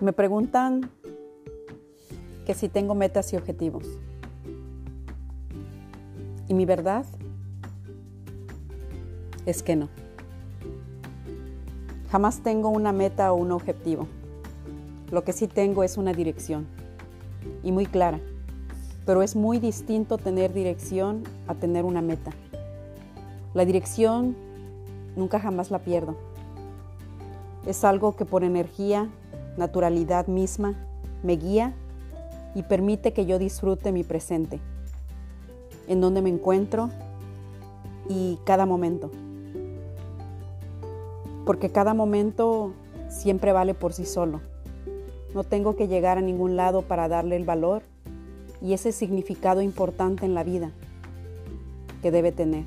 Me preguntan que si tengo metas y objetivos. Y mi verdad es que no. Jamás tengo una meta o un objetivo. Lo que sí tengo es una dirección y muy clara, pero es muy distinto tener dirección a tener una meta. La dirección nunca jamás la pierdo. Es algo que por energía, naturalidad misma, me guía y permite que yo disfrute mi presente, en donde me encuentro y cada momento porque cada momento siempre vale por sí solo. No tengo que llegar a ningún lado para darle el valor y ese significado importante en la vida que debe tener.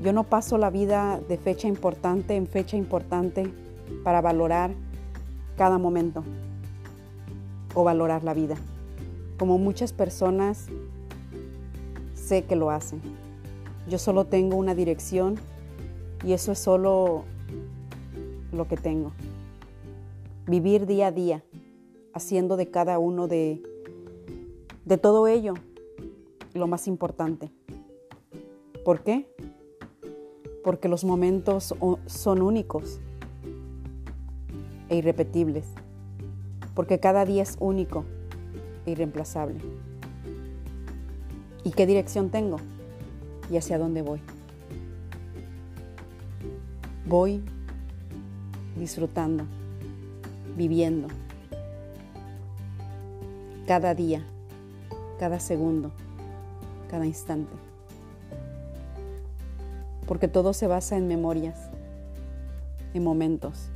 Yo no paso la vida de fecha importante en fecha importante para valorar cada momento o valorar la vida, como muchas personas sé que lo hacen. Yo solo tengo una dirección y eso es solo lo que tengo. Vivir día a día, haciendo de cada uno de, de todo ello lo más importante. ¿Por qué? Porque los momentos son únicos e irrepetibles. Porque cada día es único e irreemplazable. ¿Y qué dirección tengo? ¿Y hacia dónde voy? Voy disfrutando, viviendo cada día, cada segundo, cada instante. Porque todo se basa en memorias, en momentos.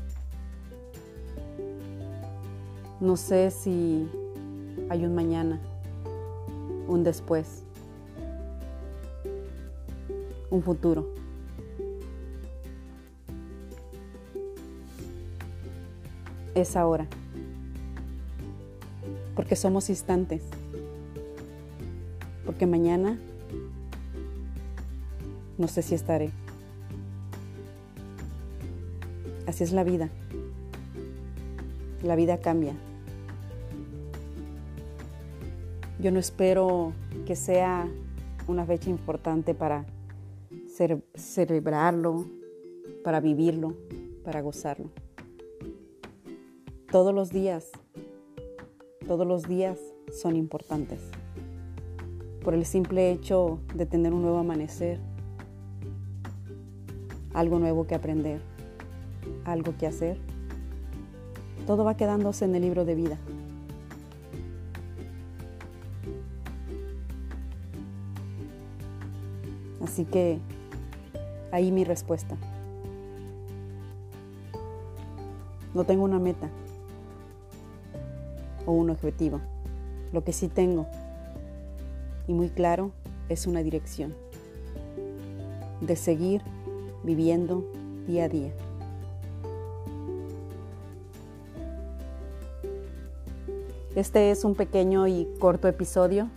No sé si hay un mañana, un después, un futuro. es ahora. Porque somos instantes. Porque mañana no sé si estaré. Así es la vida. La vida cambia. Yo no espero que sea una fecha importante para celebrarlo, para vivirlo, para gozarlo. Todos los días, todos los días son importantes. Por el simple hecho de tener un nuevo amanecer, algo nuevo que aprender, algo que hacer, todo va quedándose en el libro de vida. Así que ahí mi respuesta. No tengo una meta o un objetivo. Lo que sí tengo, y muy claro, es una dirección de seguir viviendo día a día. Este es un pequeño y corto episodio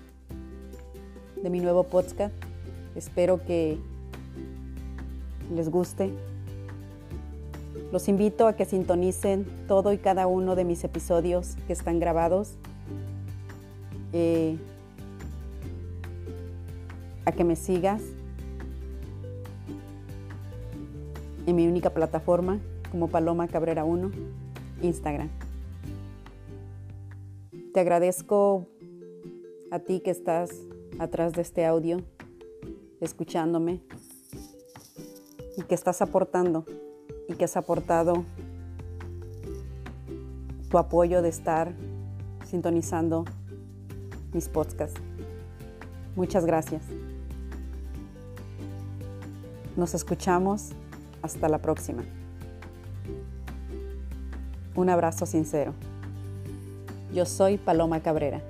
de mi nuevo podcast. Espero que les guste, los invito a que sintonicen todo y cada uno de mis episodios que están grabados. Eh, a que me sigas en mi única plataforma como Paloma Cabrera 1, Instagram. Te agradezco a ti que estás atrás de este audio, escuchándome y que estás aportando y que has aportado tu apoyo de estar sintonizando mis podcasts. Muchas gracias. Nos escuchamos. Hasta la próxima. Un abrazo sincero. Yo soy Paloma Cabrera.